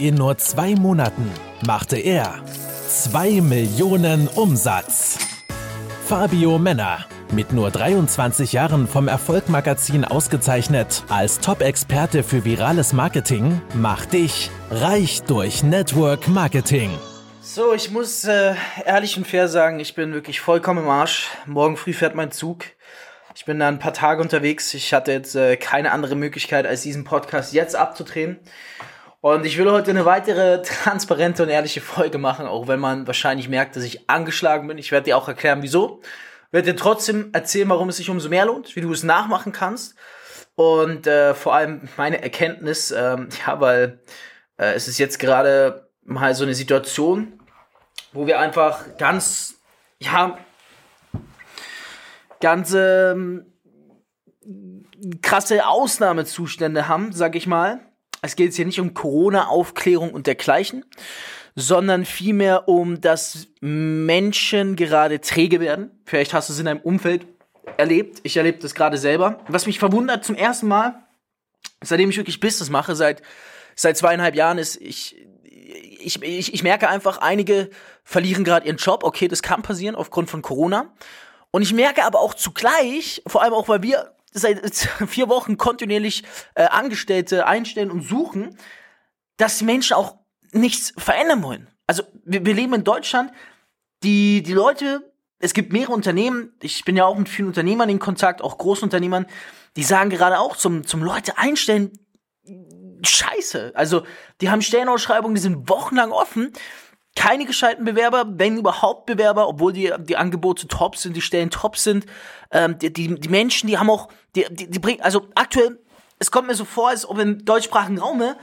In nur zwei Monaten machte er 2 Millionen Umsatz. Fabio Männer, mit nur 23 Jahren vom Erfolgmagazin ausgezeichnet als Top-Experte für virales Marketing, macht dich reich durch Network Marketing. So, ich muss äh, ehrlich und fair sagen, ich bin wirklich vollkommen im Arsch. Morgen früh fährt mein Zug. Ich bin da ein paar Tage unterwegs. Ich hatte jetzt äh, keine andere Möglichkeit, als diesen Podcast jetzt abzudrehen. Und ich will heute eine weitere transparente und ehrliche Folge machen, auch wenn man wahrscheinlich merkt, dass ich angeschlagen bin. Ich werde dir auch erklären, wieso. Ich werde dir trotzdem erzählen, warum es sich umso mehr lohnt, wie du es nachmachen kannst. Und äh, vor allem meine Erkenntnis, ähm, ja, weil äh, es ist jetzt gerade mal so eine Situation, wo wir einfach ganz, ja, ganz ähm, krasse Ausnahmezustände haben, sag ich mal es geht jetzt hier nicht um Corona-Aufklärung und dergleichen, sondern vielmehr um, dass Menschen gerade träge werden. Vielleicht hast du es in deinem Umfeld erlebt. Ich erlebe das gerade selber. Was mich verwundert zum ersten Mal, seitdem ich wirklich Business mache, seit, seit zweieinhalb Jahren, ist, ich, ich, ich, ich merke einfach, einige verlieren gerade ihren Job. Okay, das kann passieren aufgrund von Corona. Und ich merke aber auch zugleich, vor allem auch, weil wir seit vier Wochen kontinuierlich äh, Angestellte einstellen und suchen, dass die Menschen auch nichts verändern wollen. Also wir, wir leben in Deutschland, die, die Leute, es gibt mehrere Unternehmen, ich bin ja auch mit vielen Unternehmern in Kontakt, auch Großunternehmern, die sagen gerade auch zum, zum Leute einstellen, scheiße. Also die haben Stellenausschreibungen, die sind wochenlang offen keine gescheiten Bewerber, wenn überhaupt Bewerber, obwohl die, die Angebote top sind, die Stellen top sind. Ähm, die, die, die Menschen, die haben auch, die, die, die bringen, also aktuell, es kommt mir so vor, als ob im deutschsprachigen Raume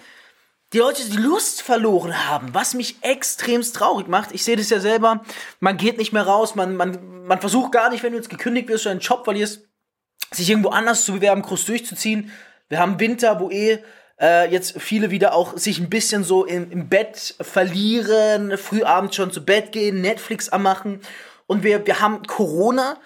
die Leute die Lust verloren haben, was mich extremst traurig macht. Ich sehe das ja selber, man geht nicht mehr raus, man, man, man versucht gar nicht, wenn du jetzt gekündigt wirst oder einen Job verlierst, sich irgendwo anders zu bewerben, groß durchzuziehen. Wir haben Winter, wo eh äh, jetzt viele wieder auch sich ein bisschen so im, im Bett verlieren, frühabends schon zu Bett gehen, Netflix anmachen. Und wir, wir haben Corona,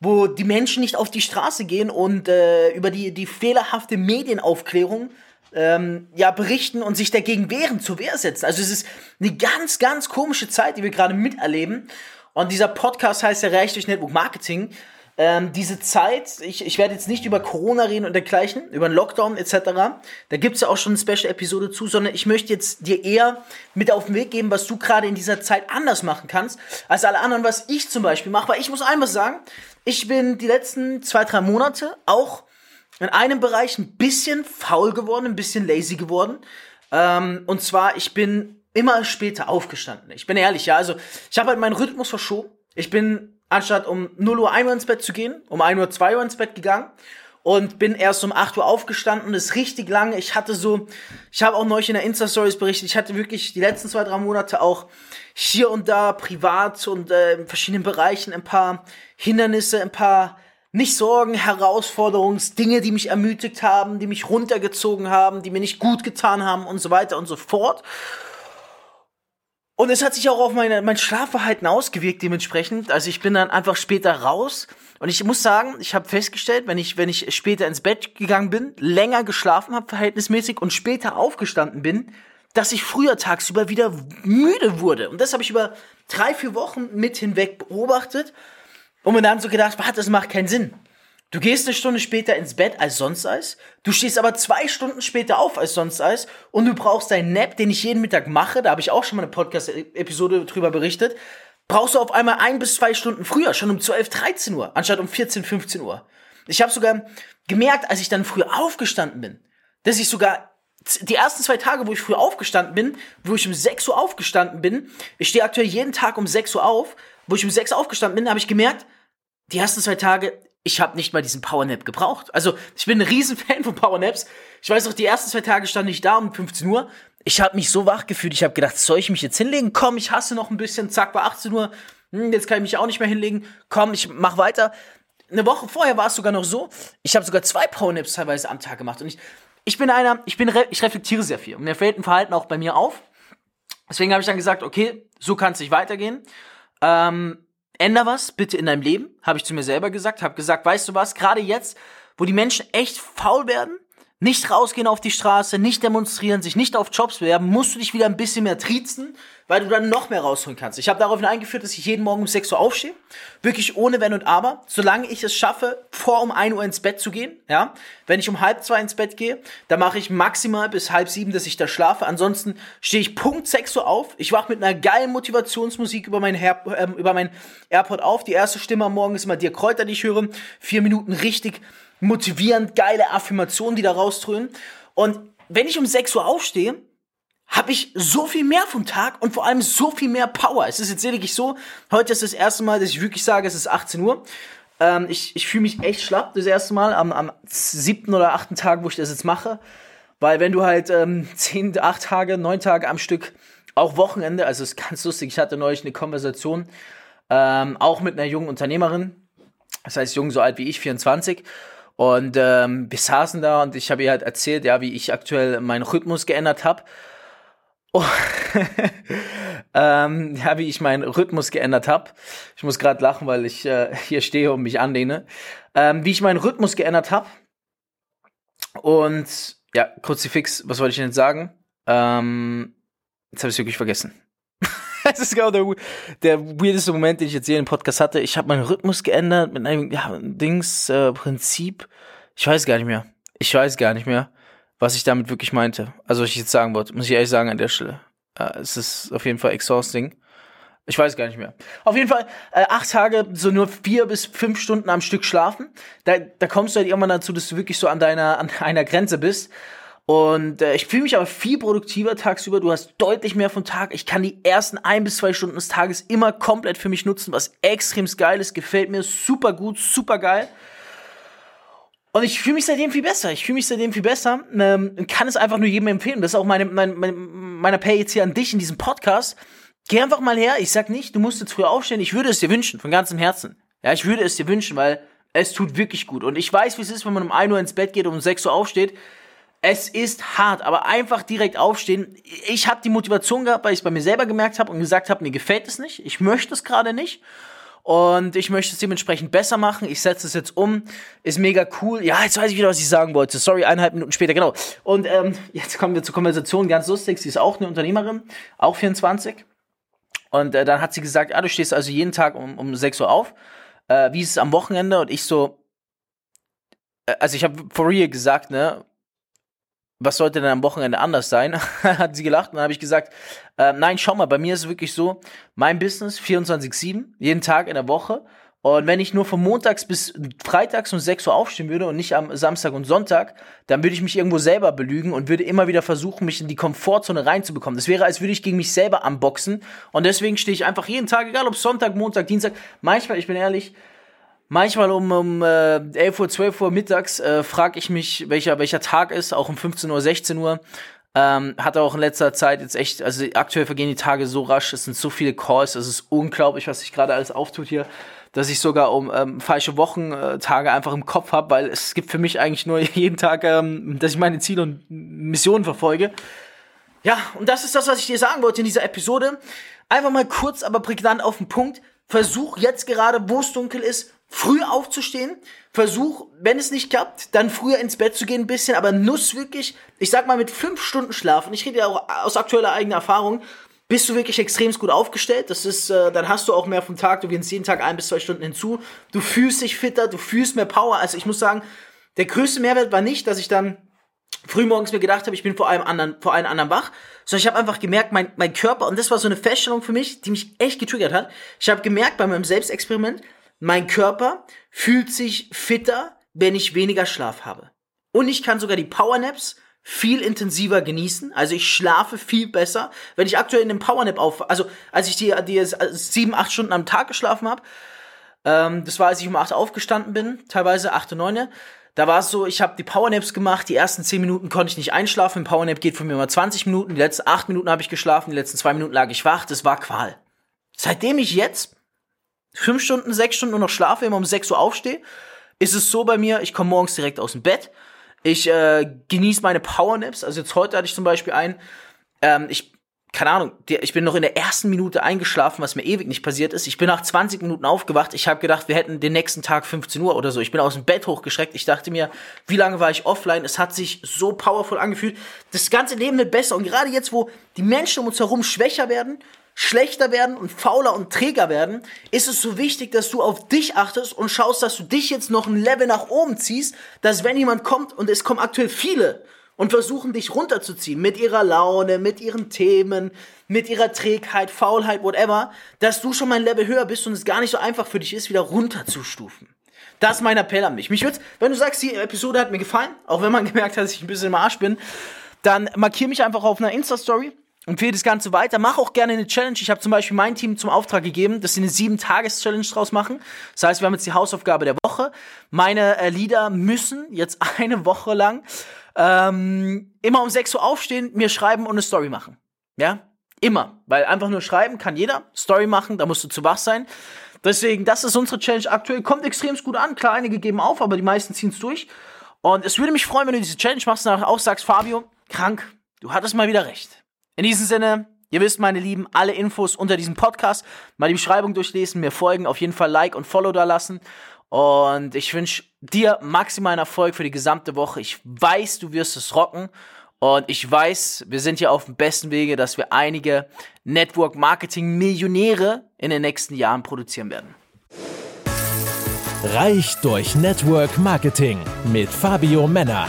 wo die Menschen nicht auf die Straße gehen und äh, über die, die fehlerhafte Medienaufklärung ähm, ja, berichten und sich dagegen wehren, zur Wehr setzen. Also es ist eine ganz, ganz komische Zeit, die wir gerade miterleben. Und dieser Podcast heißt ja Reich durch Network Marketing ähm, diese Zeit, ich, ich werde jetzt nicht über Corona reden und dergleichen, über den Lockdown etc. Da gibt's ja auch schon eine Special-Episode zu, sondern ich möchte jetzt dir eher mit auf den Weg geben, was du gerade in dieser Zeit anders machen kannst, als alle anderen, was ich zum Beispiel mache. Weil ich muss einmal sagen, ich bin die letzten zwei, drei Monate auch in einem Bereich ein bisschen faul geworden, ein bisschen lazy geworden. Ähm, und zwar, ich bin immer später aufgestanden. Ich bin ehrlich, ja. Also, ich habe halt meinen Rhythmus verschoben. Ich bin anstatt um 0 Uhr 1 Uhr ins Bett zu gehen, um 1 Uhr 2 Uhr ins Bett gegangen und bin erst um 8 Uhr aufgestanden. Das ist richtig lange. Ich hatte so, ich habe auch neulich in der Insta-Stories berichtet, ich hatte wirklich die letzten zwei, drei Monate auch hier und da privat und äh, in verschiedenen Bereichen ein paar Hindernisse, ein paar nicht Sorgen, Herausforderungen, Dinge, die mich ermutigt haben, die mich runtergezogen haben, die mir nicht gut getan haben und so weiter und so fort. Und es hat sich auch auf meine, mein Schlafverhalten ausgewirkt dementsprechend. Also ich bin dann einfach später raus. Und ich muss sagen, ich habe festgestellt, wenn ich, wenn ich später ins Bett gegangen bin, länger geschlafen habe verhältnismäßig und später aufgestanden bin, dass ich früher tagsüber wieder müde wurde. Und das habe ich über drei, vier Wochen mit hinweg beobachtet und mir dann so gedacht, das macht keinen Sinn. Du gehst eine Stunde später ins Bett als sonst als. Du stehst aber zwei Stunden später auf als sonst als. Und du brauchst deinen Nap, den ich jeden Mittag mache. Da habe ich auch schon mal eine Podcast-Episode drüber berichtet. Brauchst du auf einmal ein bis zwei Stunden früher, schon um 12, 13 Uhr, anstatt um 14, 15 Uhr. Ich habe sogar gemerkt, als ich dann früher aufgestanden bin, dass ich sogar die ersten zwei Tage, wo ich früh aufgestanden bin, wo ich um 6 Uhr aufgestanden bin, ich stehe aktuell jeden Tag um 6 Uhr auf, wo ich um 6 Uhr aufgestanden bin, habe ich gemerkt, die ersten zwei Tage, ich habe nicht mal diesen Powernap gebraucht. Also ich bin ein Riesenfan von Powernaps. Ich weiß auch, die ersten zwei Tage stand ich da um 15 Uhr. Ich habe mich so wach gefühlt. Ich habe gedacht, soll ich mich jetzt hinlegen? Komm, ich hasse noch ein bisschen. Zack, war 18 Uhr. Hm, jetzt kann ich mich auch nicht mehr hinlegen. Komm, ich mach weiter. Eine Woche vorher war es sogar noch so. Ich habe sogar zwei Powernaps teilweise am Tag gemacht. Und ich, ich bin einer, ich bin, ich reflektiere sehr viel. Und mir fällt ein Verhalten auch bei mir auf. Deswegen habe ich dann gesagt, okay, so kann es nicht weitergehen. Ähm, änder was bitte in deinem Leben, habe ich zu mir selber gesagt, habe gesagt, weißt du was, gerade jetzt, wo die Menschen echt faul werden, nicht rausgehen auf die Straße, nicht demonstrieren, sich nicht auf Jobs bewerben, musst du dich wieder ein bisschen mehr triezen, weil du dann noch mehr rausholen kannst. Ich habe daraufhin eingeführt, dass ich jeden Morgen um 6 Uhr aufstehe, wirklich ohne Wenn und Aber, solange ich es schaffe, vor um 1 Uhr ins Bett zu gehen, ja. Wenn ich um halb zwei ins Bett gehe, dann mache ich maximal bis halb sieben, dass ich da schlafe. Ansonsten stehe ich Punkt 6 Uhr auf, ich wache mit einer geilen Motivationsmusik über mein, Her äh, über mein AirPod auf. Die erste Stimme am Morgen ist mal dir Kräuter, die ich höre. Vier Minuten richtig motivierend, geile Affirmationen, die da rauströnen. Und wenn ich um 6 Uhr aufstehe, habe ich so viel mehr vom Tag und vor allem so viel mehr Power. Es ist jetzt lediglich so, heute ist das erste Mal, dass ich wirklich sage, es ist 18 Uhr. Ähm, ich ich fühle mich echt schlapp das erste Mal am, am siebten oder achten Tag, wo ich das jetzt mache. Weil wenn du halt ähm, zehn, acht Tage, neun Tage am Stück, auch Wochenende, also es ist ganz lustig, ich hatte neulich eine Konversation, ähm, auch mit einer jungen Unternehmerin, das heißt jung, so alt wie ich, 24, und ähm, wir saßen da und ich habe ihr halt erzählt, ja, wie ich aktuell meinen Rhythmus geändert habe. Oh, ähm, ja, wie ich meinen Rhythmus geändert habe. Ich muss gerade lachen, weil ich äh, hier stehe und mich anlehne. Ähm, wie ich meinen Rhythmus geändert habe. Und ja, Kruzifix, was wollte ich denn sagen? Ähm, jetzt habe ich wirklich vergessen. Das ist genau der, der weirdeste Moment, den ich jetzt hier im Podcast hatte. Ich habe meinen Rhythmus geändert mit einem ja, Dings äh, Prinzip. Ich weiß gar nicht mehr. Ich weiß gar nicht mehr, was ich damit wirklich meinte. Also was ich jetzt sagen wollte, muss ich ehrlich sagen an der Stelle. Äh, es ist auf jeden Fall exhausting. Ich weiß gar nicht mehr. Auf jeden Fall äh, acht Tage, so nur vier bis fünf Stunden am Stück schlafen. Da, da kommst du halt irgendwann dazu, dass du wirklich so an deiner an einer Grenze bist. Und äh, ich fühle mich aber viel produktiver tagsüber. Du hast deutlich mehr vom Tag. Ich kann die ersten ein bis zwei Stunden des Tages immer komplett für mich nutzen, was extrem geil ist. Gefällt mir super gut, super geil. Und ich fühle mich seitdem viel besser. Ich fühle mich seitdem viel besser. Ähm, kann es einfach nur jedem empfehlen. Das ist auch meine, meine, meine, meine Pay jetzt hier an dich in diesem Podcast. Geh einfach mal her. Ich sag nicht, du musst jetzt früher aufstehen. Ich würde es dir wünschen, von ganzem Herzen. Ja, ich würde es dir wünschen, weil es tut wirklich gut. Und ich weiß, wie es ist, wenn man um 1 Uhr ins Bett geht und um 6 Uhr aufsteht es ist hart, aber einfach direkt aufstehen. Ich habe die Motivation gehabt, weil ich es bei mir selber gemerkt habe und gesagt habe, mir gefällt es nicht. Ich möchte es gerade nicht. Und ich möchte es dementsprechend besser machen. Ich setze es jetzt um. Ist mega cool. Ja, jetzt weiß ich wieder, was ich sagen wollte. Sorry, eineinhalb Minuten später, genau. Und ähm, jetzt kommen wir zur Konversation. Ganz lustig. Sie ist auch eine Unternehmerin, auch 24. Und äh, dann hat sie gesagt, ah, du stehst also jeden Tag um, um 6 Uhr auf. Äh, wie ist es am Wochenende? Und ich so, äh, also ich habe for real gesagt, ne, was sollte denn am Wochenende anders sein? hat sie gelacht und dann habe ich gesagt, äh, nein, schau mal, bei mir ist es wirklich so, mein Business 24-7, jeden Tag in der Woche. Und wenn ich nur von montags bis freitags um 6 Uhr aufstehen würde und nicht am Samstag und Sonntag, dann würde ich mich irgendwo selber belügen und würde immer wieder versuchen, mich in die Komfortzone reinzubekommen. Das wäre, als würde ich gegen mich selber anboxen. Und deswegen stehe ich einfach jeden Tag, egal ob Sonntag, Montag, Dienstag, manchmal, ich bin ehrlich, Manchmal um, um äh, 11 Uhr, 12 Uhr mittags äh, frage ich mich, welcher, welcher Tag ist, auch um 15 Uhr, 16 Uhr. Ähm, hat auch in letzter Zeit jetzt echt, also aktuell vergehen die Tage so rasch, es sind so viele Calls, es ist unglaublich, was sich gerade alles auftut hier, dass ich sogar um ähm, falsche Wochentage einfach im Kopf habe, weil es gibt für mich eigentlich nur jeden Tag, ähm, dass ich meine Ziele und Missionen verfolge. Ja, und das ist das, was ich dir sagen wollte in dieser Episode. Einfach mal kurz, aber prägnant auf den Punkt. Versuch jetzt gerade, wo es dunkel ist, früh aufzustehen. Versuch, wenn es nicht klappt, dann früher ins Bett zu gehen ein bisschen, aber nuss wirklich, ich sag mal mit fünf Stunden Schlaf, und ich rede ja auch aus aktueller eigener Erfahrung, bist du wirklich extrem gut aufgestellt. Das ist, äh, dann hast du auch mehr vom Tag, du gewinnst jeden Tag ein bis zwei Stunden hinzu. Du fühlst dich fitter, du fühlst mehr Power. Also ich muss sagen, der größte Mehrwert war nicht, dass ich dann frühmorgens mir gedacht habe, ich bin vor allem anderen, vor allen anderen wach, sondern ich habe einfach gemerkt, mein, mein Körper, und das war so eine Feststellung für mich, die mich echt getriggert hat. Ich habe gemerkt bei meinem Selbstexperiment, mein Körper fühlt sich fitter, wenn ich weniger Schlaf habe. Und ich kann sogar die Powernaps viel intensiver genießen. Also ich schlafe viel besser. Wenn ich aktuell in einem Powernap auf, also als ich die, die sieben, acht Stunden am Tag geschlafen habe, ähm, das war, als ich um acht aufgestanden bin, teilweise acht und neun, da war es so, ich habe die Powernaps gemacht, die ersten zehn Minuten konnte ich nicht einschlafen, ein Powernap geht von mir immer 20 Minuten, die letzten acht Minuten habe ich geschlafen, die letzten zwei Minuten lag ich wach, das war Qual. Seitdem ich jetzt fünf Stunden, sechs Stunden nur noch schlafe, immer um sechs Uhr aufstehe, ist es so bei mir, ich komme morgens direkt aus dem Bett, ich äh, genieße meine Powernaps, also jetzt heute hatte ich zum Beispiel einen, ähm, ich keine Ahnung, ich bin noch in der ersten Minute eingeschlafen, was mir ewig nicht passiert ist. Ich bin nach 20 Minuten aufgewacht. Ich habe gedacht, wir hätten den nächsten Tag 15 Uhr oder so. Ich bin aus dem Bett hochgeschreckt. Ich dachte mir, wie lange war ich offline? Es hat sich so powerful angefühlt. Das ganze Leben wird besser. Und gerade jetzt, wo die Menschen um uns herum schwächer werden, schlechter werden und fauler und träger werden, ist es so wichtig, dass du auf dich achtest und schaust, dass du dich jetzt noch ein Level nach oben ziehst, dass wenn jemand kommt und es kommen aktuell viele und versuchen dich runterzuziehen mit ihrer Laune, mit ihren Themen, mit ihrer Trägheit, Faulheit, whatever, dass du schon mal ein Level höher bist und es gar nicht so einfach für dich ist, wieder runterzustufen. Das ist mein Appell an mich. Mich würde, wenn du sagst, die Episode hat mir gefallen, auch wenn man gemerkt hat, dass ich ein bisschen im Arsch bin, dann markier mich einfach auf einer Insta-Story empfehle das Ganze weiter. Mach auch gerne eine Challenge. Ich habe zum Beispiel mein Team zum Auftrag gegeben, dass sie eine sieben Tages Challenge draus machen. Das heißt, wir haben jetzt die Hausaufgabe der Woche. Meine äh, Leader müssen jetzt eine Woche lang ähm, immer um 6 Uhr aufstehen, mir schreiben und eine Story machen. Ja, immer, weil einfach nur schreiben kann jeder. Story machen, da musst du zu wach sein. Deswegen, das ist unsere Challenge aktuell. Kommt extrem gut an. Klar, einige geben auf, aber die meisten ziehen es durch. Und es würde mich freuen, wenn du diese Challenge machst und danach auch sagst, Fabio, krank, du hattest mal wieder recht. In diesem Sinne, ihr wisst, meine Lieben, alle Infos unter diesem Podcast. Mal die Beschreibung durchlesen, mir folgen, auf jeden Fall Like und Follow da lassen. Und ich wünsche dir maximalen Erfolg für die gesamte Woche. Ich weiß, du wirst es rocken. Und ich weiß, wir sind ja auf dem besten Wege, dass wir einige Network Marketing Millionäre in den nächsten Jahren produzieren werden. Reich durch Network Marketing mit Fabio Männer.